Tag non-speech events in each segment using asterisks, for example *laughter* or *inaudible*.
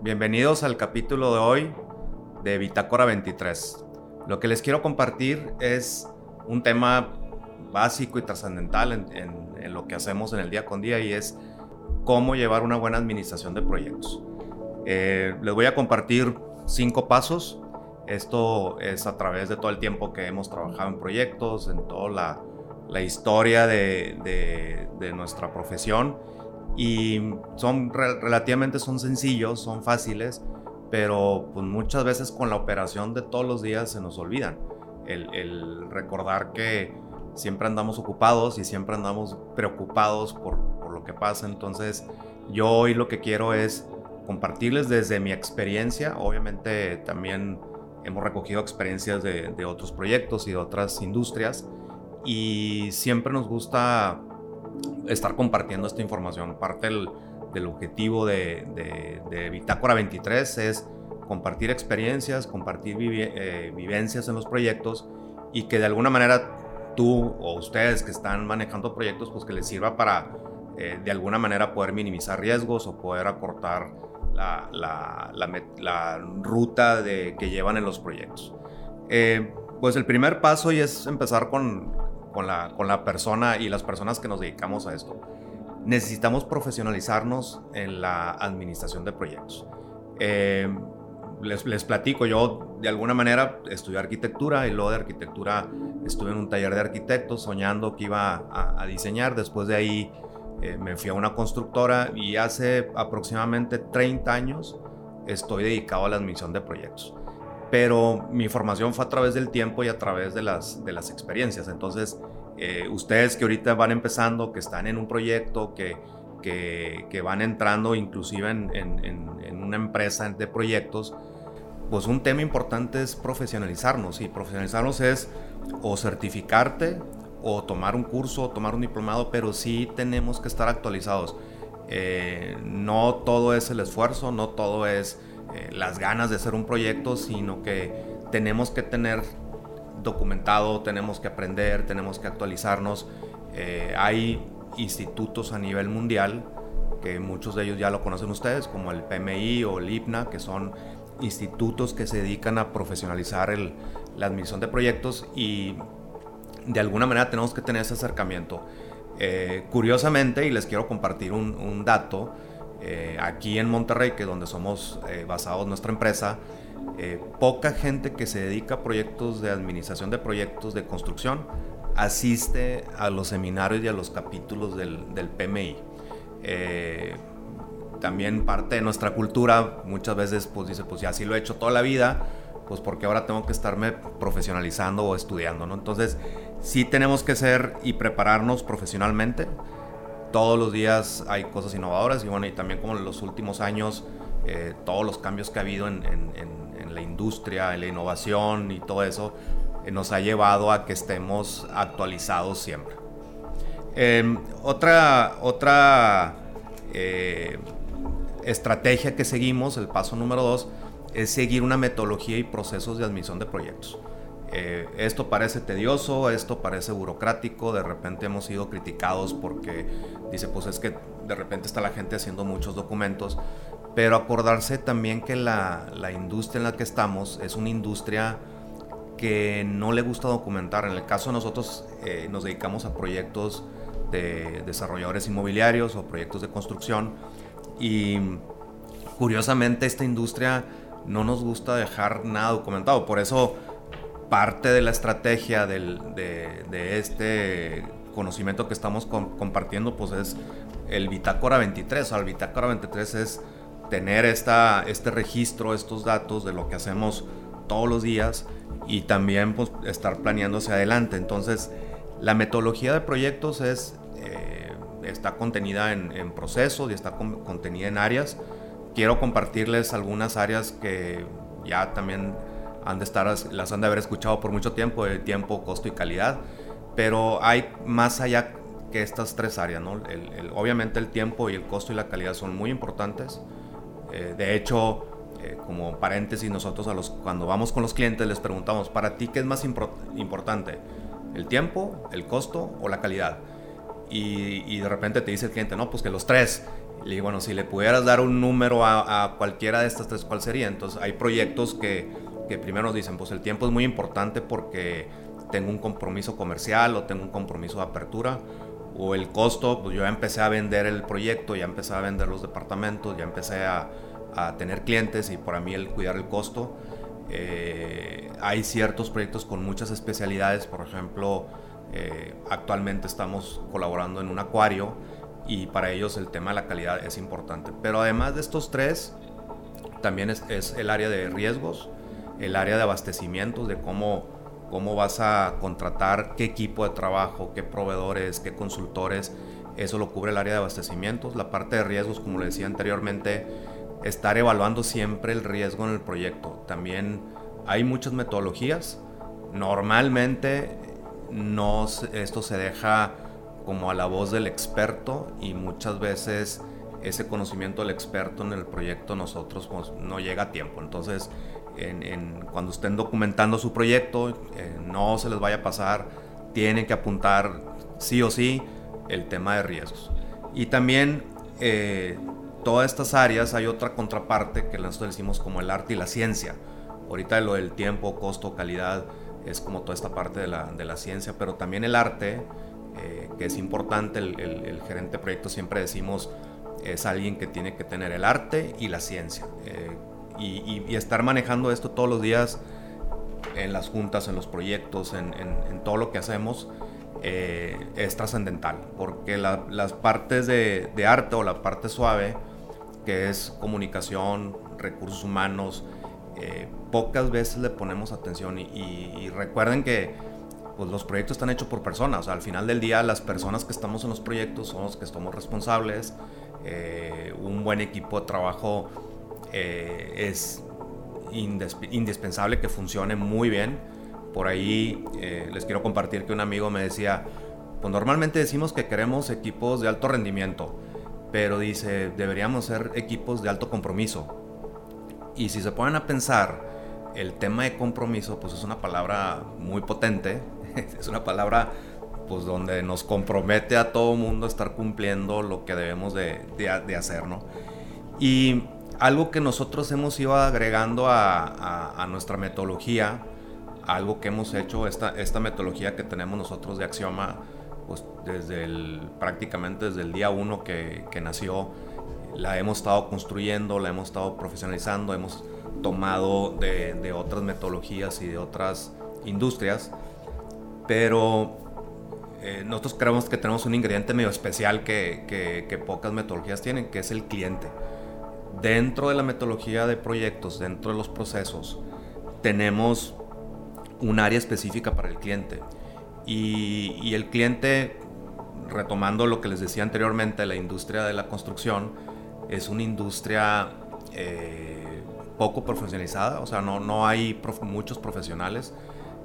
Bienvenidos al capítulo de hoy de Bitácora 23. Lo que les quiero compartir es un tema básico y trascendental en, lo que hacemos en el día con día y es cómo llevar una buena administración de proyectos. Eh, les voy a compartir cinco pasos. Esto es a través de todo el tiempo que hemos trabajado en proyectos, en toda la, historia de, nuestra profesión y son relativamente son sencillos, son fáciles, pero pues muchas veces con la operación de todos los días se nos olvidan. El, el recordar que siempre andamos ocupados y siempre andamos preocupados por, por, lo que pasa. Entonces yo hoy lo que quiero es compartirles desde mi experiencia. Obviamente también hemos recogido experiencias de, de otros proyectos y de otras industrias y siempre nos gusta estar compartiendo esta información. Parte del, objetivo de, de, Bitácora 23 es compartir experiencias, compartir eh, vivencias en los proyectos y que de alguna manera tú o ustedes que están manejando proyectos, pues que les sirva para eh, de alguna manera poder minimizar riesgos o poder acortar la, ruta de, que llevan en los proyectos. Eh, pues el primer paso y es empezar con, con la, con la persona y las personas que nos dedicamos a esto. Necesitamos profesionalizarnos en la administración de proyectos. Eh, les, les, platico, yo de alguna manera estudié arquitectura y luego de arquitectura estuve en un taller de arquitectos soñando que iba a, diseñar. Después de ahí eh, me fui a una constructora y hace aproximadamente 30 años estoy dedicado a la admisión de proyectos pero mi formación fue a través del tiempo y a través de las, de las experiencias. Entonces, eh, ustedes que ahorita van empezando, que están en un proyecto, que, que, van entrando inclusive en, en, una empresa de proyectos, pues un tema importante es profesionalizarnos. Y profesionalizarnos es o certificarte o tomar un curso o tomar un diplomado, pero sí tenemos que estar actualizados. Eh, no todo es el esfuerzo, no todo es eh, las ganas de hacer un proyecto, sino que tenemos que tener documentado, tenemos que aprender, tenemos que actualizarnos. Eh, hay institutos a nivel mundial, que muchos de ellos ya lo conocen ustedes, como el PMI o el IPNA, que son institutos que se dedican a profesionalizar la admisión de proyectos y de alguna manera tenemos que tener ese acercamiento. Eh, curiosamente, y les quiero compartir un dato, eh, aquí en Monterrey, que es donde somos eh, basados nuestra empresa, eh, poca gente que se dedica a proyectos de administración de proyectos de construcción asiste a los seminarios y a los capítulos del, del PMI. también parte de nuestra cultura muchas veces pues dice, pues ya así lo he hecho toda la vida, pues porque ahora tengo que estarme profesionalizando o estudiando, ¿no? Entonces, sí tenemos que ser y prepararnos profesionalmente todos los días hay cosas innovadoras y bueno, y también como en los últimos años, eh, todos los cambios que ha habido en, la industria, en la innovación y todo eso, eh, nos ha llevado a que estemos actualizados siempre. Em, otra otra eh, estrategia que seguimos, el paso número dos, es seguir una metodología y procesos de admisión de proyectos. Eh, esto parece tedioso, esto parece burocrático, de repente hemos sido criticados porque dice, pues es que de repente está la gente haciendo muchos documentos, pero acordarse también que la, industria en la que estamos es una industria que no le gusta documentar. En el caso de nosotros eh, nos dedicamos a proyectos de desarrolladores inmobiliarios o proyectos de construcción y curiosamente esta industria no nos gusta dejar nada documentado. Por eso parte de la estrategia de, este conocimiento que estamos compartiendo pues es el Bitácora 23. O el Bitácora 23 es tener esta, este registro, estos datos de lo que hacemos todos los días y también pues, estar planeando hacia adelante. Entonces, la metodología de proyectos es, eh, está contenida en, en, procesos y está contenida en áreas. Quiero compartirles algunas áreas que ya también han de estar, las han de haber escuchado por mucho tiempo, el tiempo, costo y calidad, pero hay más allá que estas tres áreas, ¿no? El, obviamente el tiempo y el costo y la calidad son muy importantes. Eh, de hecho, eh, como paréntesis, nosotros a los, cuando vamos con los clientes les preguntamos, ¿para ti qué es más importante? ¿El tiempo, el costo o la calidad? Y, y, de repente te dice el cliente, no, pues que los tres. Y bueno, si le pudieras dar un número a, cualquiera de estas tres, ¿cuál sería? Entonces hay proyectos que, que primero nos dicen, pues el tiempo es muy importante porque tengo un compromiso comercial o tengo un compromiso de apertura o el costo, pues yo ya empecé a vender el proyecto, ya empecé a vender los departamentos, ya empecé a, a tener clientes y por mí el cuidar el costo. Eh, hay ciertos proyectos con muchas especialidades, por ejemplo, eh, actualmente estamos colaborando en un acuario y para ellos el tema de la calidad es importante. Pero además de estos tres, también es, es el área de riesgos, el área de abastecimientos, de cómo, cómo vas a contratar, qué equipo de trabajo, qué proveedores, qué consultores. Eso lo cubre el área de abastecimientos. La parte de riesgos, como le decía anteriormente, estar evaluando siempre el riesgo en el proyecto. También hay muchas metodologías. Normalmente no esto se deja como a la voz del experto y muchas veces ese conocimiento del experto en el proyecto nosotros pues, no llega a tiempo. Entonces, en, cuando estén documentando su proyecto, eh, no se les vaya a pasar, tienen que apuntar sí o sí el tema de riesgos. Y también eh, todas estas áreas hay otra contraparte que nosotros decimos como el arte y la ciencia. Ahorita lo del tiempo, costo, calidad es como toda esta parte de la, de la ciencia, pero también el arte, eh, que es importante, el, el, gerente de proyecto siempre decimos es alguien que tiene que tener el arte y la ciencia. Eh, y, y, estar manejando esto todos los días en las juntas, en los proyectos, en, en, todo lo que hacemos, eh, es trascendental, porque las partes de, de, arte o la parte suave, que es comunicación, recursos humanos, eh, pocas veces le ponemos atención y, recuerden que pues, los proyectos están hechos por personas, al final del día las personas que estamos en los proyectos son los que estamos responsables, eh, un buen equipo de trabajo eh, es indispensable que funcione muy bien, por ahí les quiero compartir que un amigo me decía, pues normalmente decimos que queremos equipos de alto rendimiento, pero dice, deberíamos ser equipos de alto compromiso. Y si se ponen a pensar, el tema de compromiso, pues es una palabra muy potente, *laughs* es una palabra pues donde nos compromete a todo mundo a estar cumpliendo lo que debemos de, de, hacer, ¿no? Y algo que nosotros hemos ido agregando a, nuestra metodología, algo que hemos hecho, esta, metodología que tenemos nosotros de Axioma, pues desde el, prácticamente desde el día uno que, nació, la hemos estado construyendo, la hemos estado profesionalizando, hemos tomado de, otras metodologías y de otras industrias, pero eh, nosotros creemos que tenemos un ingrediente medio especial que, pocas metodologías tienen, que es el cliente. Dentro de la metodología de proyectos, dentro de los procesos, tenemos un área específica para el cliente. Y, el cliente, retomando lo que les decía anteriormente, la industria de la construcción es una industria eh, poco profesionalizada, o sea, no, no hay muchos profesionales.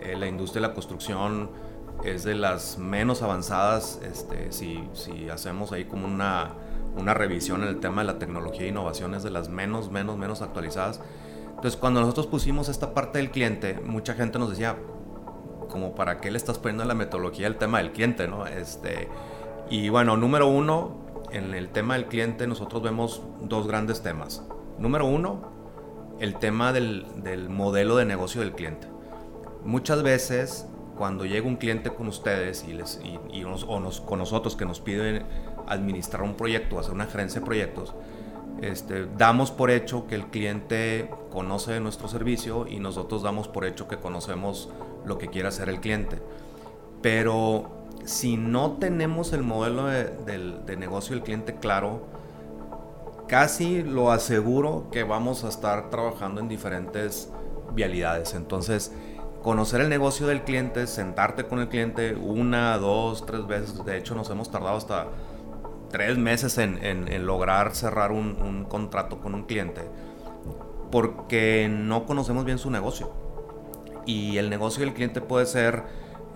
Eh, la industria de la construcción es de las menos avanzadas, este, si, si hacemos ahí como una, una revisión en el tema de la tecnología e innovación, es de las menos, menos, menos actualizadas. Entonces, cuando nosotros pusimos esta parte del cliente, mucha gente nos decía, como para qué le estás poniendo la metodología el tema del cliente, ¿no? Este, y bueno, número uno, en el tema del cliente nosotros vemos dos grandes temas. Número uno, el tema del, del modelo de negocio del cliente. Muchas veces cuando llega un cliente con ustedes y, les, y, o nos, con nosotros que nos piden administrar un proyecto, hacer una gerencia de proyectos, este, damos por hecho que el cliente conoce nuestro servicio y nosotros damos por hecho que conocemos lo que quiere hacer el cliente. Pero si no tenemos el modelo de, negocio del cliente claro, casi lo aseguro que vamos a estar trabajando en diferentes vialidades. Entonces, conocer el negocio del cliente, sentarte con el cliente una, dos, tres veces. De hecho, nos hemos tardado hasta tres meses en, lograr cerrar un, un, contrato con un cliente porque no conocemos bien su negocio. Y el negocio del cliente puede ser,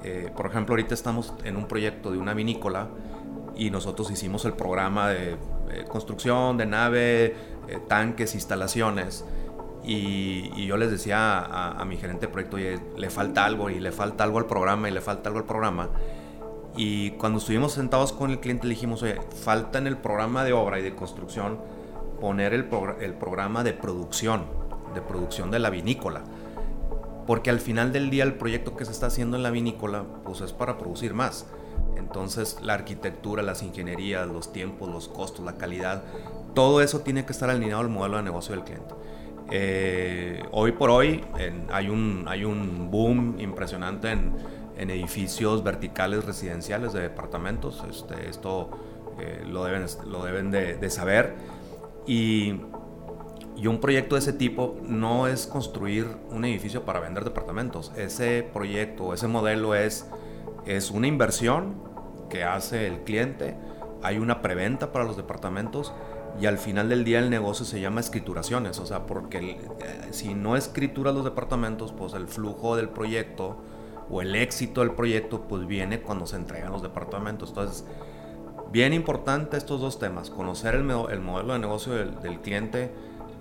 eh, por ejemplo, ahorita estamos en un proyecto de una vinícola y nosotros hicimos el programa de eh, construcción de nave, eh, tanques, instalaciones. Y, yo les decía a, a, mi gerente de proyecto, oye, le falta algo y le falta algo al programa y le falta algo al programa. Y cuando estuvimos sentados con el cliente le dijimos, oye, falta en el programa de obra y de construcción poner el, el programa de producción, de producción de la vinícola. Porque al final del día el proyecto que se está haciendo en la vinícola pues es para producir más. Entonces la arquitectura, las ingenierías, los tiempos, los costos, la calidad, todo eso tiene que estar alineado al modelo de negocio del cliente. Eh, hoy por hoy hay, un, hay un boom impresionante en, en, edificios verticales residenciales de departamentos. Este, esto eh, lo deben, lo deben de, de saber. Y, y, un proyecto de ese tipo no es construir un edificio para vender departamentos. Ese proyecto, ese modelo es, es una inversión que hace el cliente. Hay una preventa para los departamentos y al final del día el negocio se llama escrituraciones, o sea, porque eh, si no escrituras los departamentos, pues el flujo del proyecto o el éxito del proyecto pues viene cuando se entregan los departamentos. Entonces, bien importante estos dos temas, conocer el, el modelo de negocio del, del, cliente,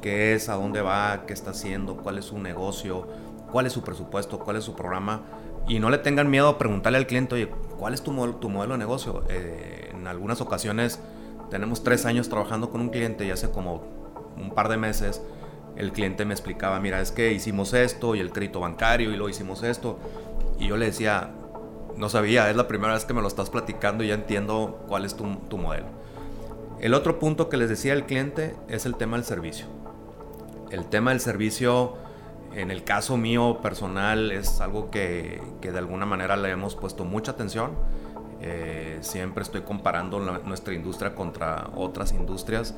qué es, a dónde va, qué está haciendo, cuál es su negocio, cuál es su presupuesto, cuál es su programa. Y no le tengan miedo a preguntarle al cliente, oye, ¿cuál es tu, modelo, tu modelo de negocio? Eh, en algunas ocasiones tenemos tres años trabajando con un cliente y hace como un par de meses el cliente me explicaba, mira, es que hicimos esto y el crédito bancario y lo hicimos esto. Y yo le decía, no sabía, es la primera vez que me lo estás platicando y ya entiendo cuál es tu, modelo. El otro punto que les decía al cliente es el tema del servicio. El tema del servicio, en el caso mío personal, es algo que, que de alguna manera le hemos puesto mucha atención eh, siempre estoy comparando nuestra industria contra otras industrias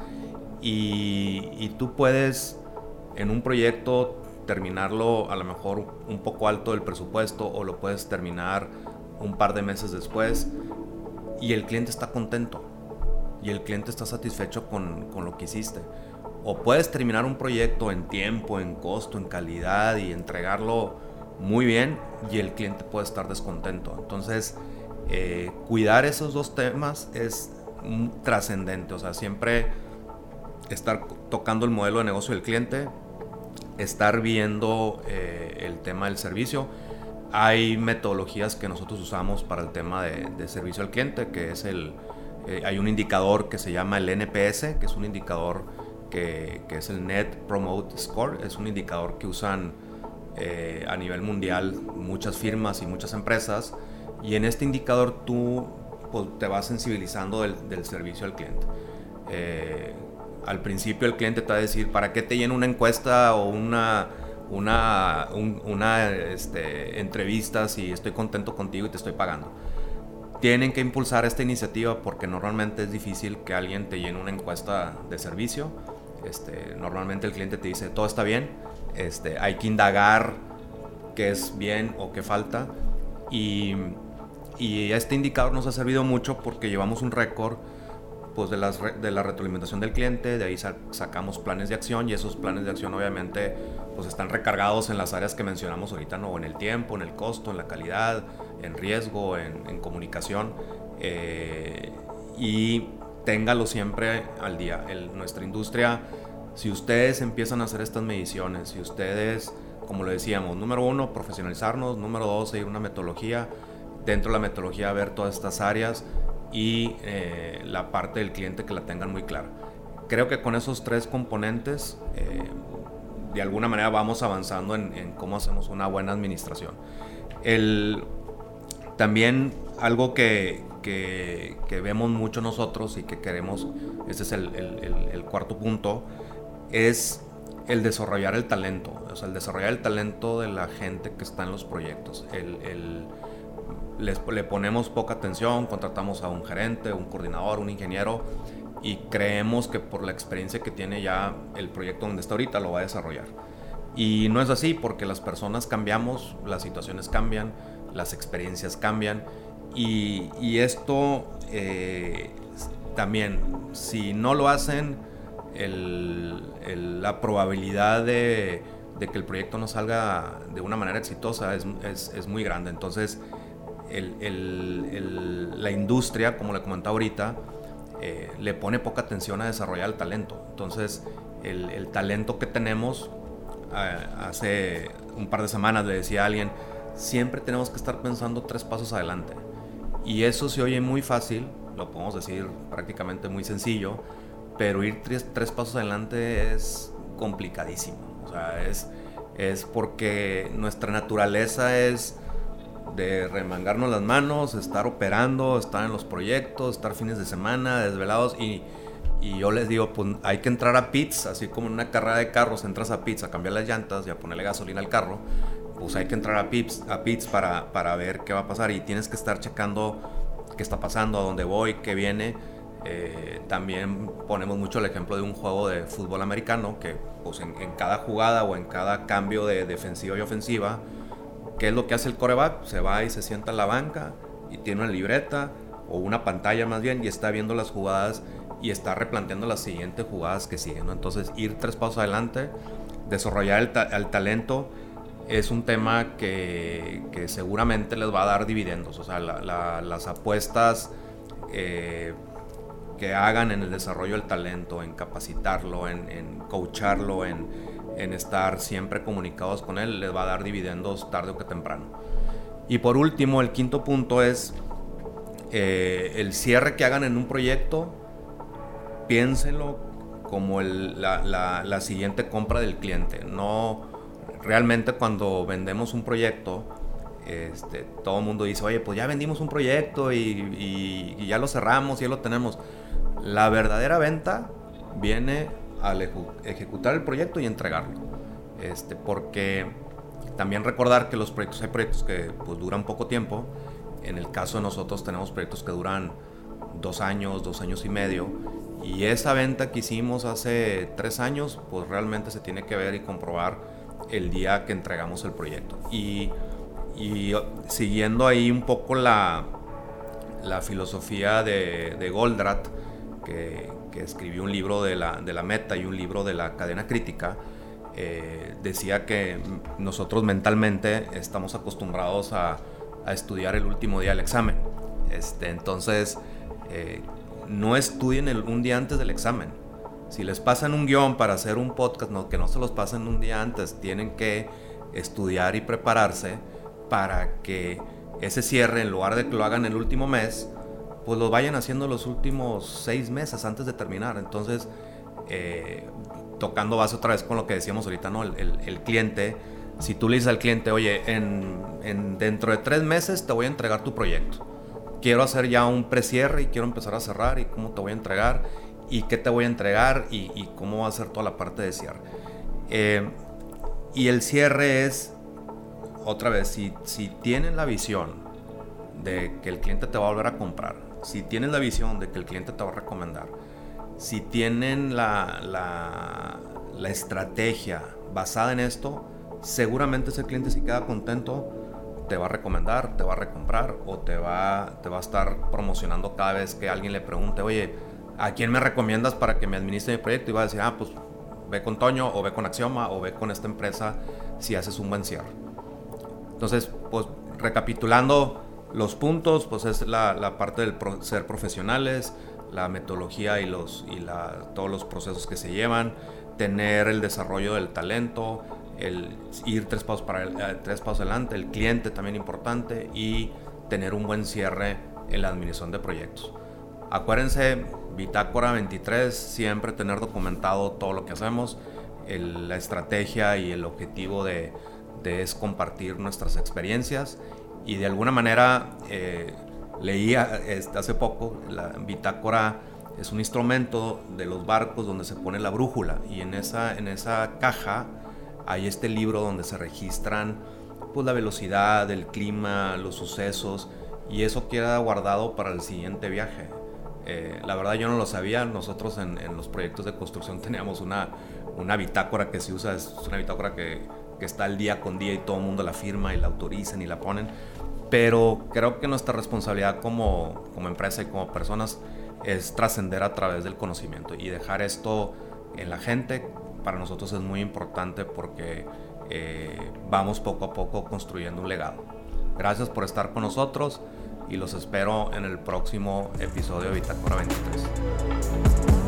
y, tú puedes en un proyecto terminarlo a lo mejor un poco alto del presupuesto o lo puedes terminar un par de meses después y el cliente está contento y el cliente está satisfecho con, con lo que hiciste. O puedes terminar un proyecto en tiempo, en costo, en calidad y entregarlo muy bien y el cliente puede estar descontento. Entonces, eh, cuidar esos dos temas es trascendente, o sea, siempre estar tocando el modelo de negocio del cliente, estar viendo eh, el tema del servicio. Hay metodologías que nosotros usamos para el tema de, servicio al cliente, que es el, eh, hay un indicador que se llama el NPS, que es un indicador que, que es el Net Promote Score, es un indicador que usan a nivel mundial muchas firmas y muchas empresas y en este indicador tú pues, te vas sensibilizando del, servicio al cliente. Eh, al principio el cliente te va a decir, ¿para qué te lleno una encuesta o una, una, este, entrevista si estoy contento contigo y te estoy pagando? Tienen que impulsar esta iniciativa porque normalmente es difícil que alguien te llene una encuesta de servicio. Este, normalmente el cliente te dice, todo está bien, este, hay que indagar qué es bien o qué falta. Y este indicador nos ha servido mucho porque llevamos un récord pues, de, las, de la retroalimentación del cliente, de ahí sacamos planes de acción y esos planes de acción obviamente pues, están recargados en las áreas que mencionamos ahorita, ¿no? en el tiempo, en el costo, en la calidad, en riesgo, en, comunicación. Eh, y téngalo siempre al día. nuestra industria, si ustedes empiezan a hacer estas mediciones, si ustedes, como lo decíamos, número uno, profesionalizarnos, número dos, seguir una metodología, dentro de la metodología ver todas estas áreas y eh, la parte del cliente que la tengan muy clara. Creo que con esos tres componentes eh, de alguna manera vamos avanzando en, cómo hacemos una buena administración. El, también algo que, que, vemos mucho nosotros y que queremos, ese es el, el, cuarto punto, es el desarrollar el talento, o sea, el desarrollar el talento de la gente que está en los proyectos, el, le ponemos poca atención, contratamos a un gerente, un coordinador, un ingeniero y creemos que por la experiencia que tiene ya el proyecto donde está ahorita lo va a desarrollar. Y no es así porque las personas cambiamos, las situaciones cambian, las experiencias cambian y, esto eh, también, si no lo hacen, la probabilidad de, que el proyecto no salga de una manera exitosa es, es muy grande. Entonces, la industria, como le comentaba ahorita, eh, le pone poca atención a desarrollar el talento. Entonces, el, talento que tenemos, eh, hace un par de semanas le decía a alguien, siempre tenemos que estar pensando tres pasos adelante. Y eso se oye muy fácil, lo podemos decir prácticamente muy sencillo, pero ir tres, tres pasos adelante es complicadísimo. O sea, es, es porque nuestra naturaleza es de remangarnos las manos, estar operando, estar en los proyectos, estar fines de semana, desvelados y, y yo les digo, pues hay que entrar a pits, así como en una carrera de carros entras a pits a cambiar las llantas y a ponerle gasolina al carro, pues hay que entrar a pits, a pits para, para ver qué va a pasar y tienes que estar checando qué está pasando, a dónde voy, qué viene. Eh, también ponemos mucho el ejemplo de un juego de fútbol americano que pues en, en cada jugada o en cada cambio de defensiva y ofensiva, ¿Qué es lo que hace el coreback? Se va y se sienta en la banca y tiene una libreta o una pantalla más bien y está viendo las jugadas y está replanteando las siguientes jugadas que siguen. Entonces, ir tres pasos adelante, desarrollar el, talento es un tema que, seguramente les va a dar dividendos. O sea, las apuestas eh, que hagan en el desarrollo del talento, en capacitarlo, en, en coacharlo, en en estar siempre comunicados con él, les va a dar dividendos tarde o que temprano. Y por último, el quinto punto es eh, el cierre que hagan en un proyecto, piénsenlo como la, la, siguiente compra del cliente. No, realmente cuando vendemos un proyecto, este, todo el mundo dice, oye, pues ya vendimos un proyecto y, y ya lo cerramos, ya lo tenemos. La verdadera venta viene al ejecutar el proyecto y entregarlo. Este, porque también recordar que los proyectos, hay proyectos que pues, duran poco tiempo. En el caso de nosotros tenemos proyectos que duran dos años, dos años y medio. Y esa venta que hicimos hace tres años, pues realmente se tiene que ver y comprobar el día que entregamos el proyecto. Y, y siguiendo ahí un poco la, la filosofía de, de que, que escribió un libro de la, de la meta y un libro de la cadena crítica, eh, decía que nosotros mentalmente estamos acostumbrados a, estudiar el último día del examen. Este, entonces, eh, no estudien el, un día antes del examen. Si les pasan un guion para hacer un podcast, no, que no se los pasen un día antes, tienen que estudiar y prepararse para que ese cierre, en lugar de que lo hagan el último mes, pues lo vayan haciendo los últimos seis meses antes de terminar. Entonces, eh, tocando base otra vez con lo que decíamos ahorita, ¿no? El, cliente, si tú le dices al cliente, oye, en, dentro de tres meses te voy a entregar tu proyecto. Quiero hacer ya un precierre y quiero empezar a cerrar y cómo te voy a entregar y qué te voy a entregar y, cómo va a ser toda la parte de cierre. Eh, y el cierre es, otra vez, si, si tienen la visión de que el cliente te va a volver a comprar, si tienes la visión de que el cliente te va a recomendar, si tienen la, estrategia basada en esto, seguramente ese cliente si queda contento te va a recomendar, te va a recomprar o te va, te va a estar promocionando cada vez que alguien le pregunte, oye, ¿a quién me recomiendas para que me administre mi proyecto? Y va a decir, ah, pues ve con Toño o ve con Axioma o ve con esta empresa si haces un buen cierre. Entonces, pues recapitulando, los puntos, pues es la, parte del ser profesionales, la metodología y, los, y todos los procesos que se llevan, tener el desarrollo del talento, el ir tres pasos, para eh, tres pasos adelante, el cliente también importante y tener un buen cierre en la administración de proyectos. Acuérdense, Bitácora 23, siempre tener documentado todo lo que hacemos, la estrategia y el objetivo de, de es compartir nuestras experiencias y de alguna manera eh, leía hace poco, la bitácora es un instrumento de los barcos donde se pone la brújula y en esa, en esa caja hay este libro donde se registran pues, la velocidad, el clima, los sucesos y eso queda guardado para el siguiente viaje. Eh, la verdad yo no lo sabía, nosotros en, en, los proyectos de construcción *laughs* teníamos una, una bitácora que se usa, es una bitácora que que está el día con día y todo el mundo la firma y la autorizan y la ponen. Pero creo que nuestra responsabilidad como, como empresa y como personas es trascender a través del conocimiento y dejar esto en la gente. Para nosotros es muy importante porque eh, vamos poco a poco construyendo un legado. Gracias por estar con nosotros y los espero en el próximo episodio de Bitácora 23.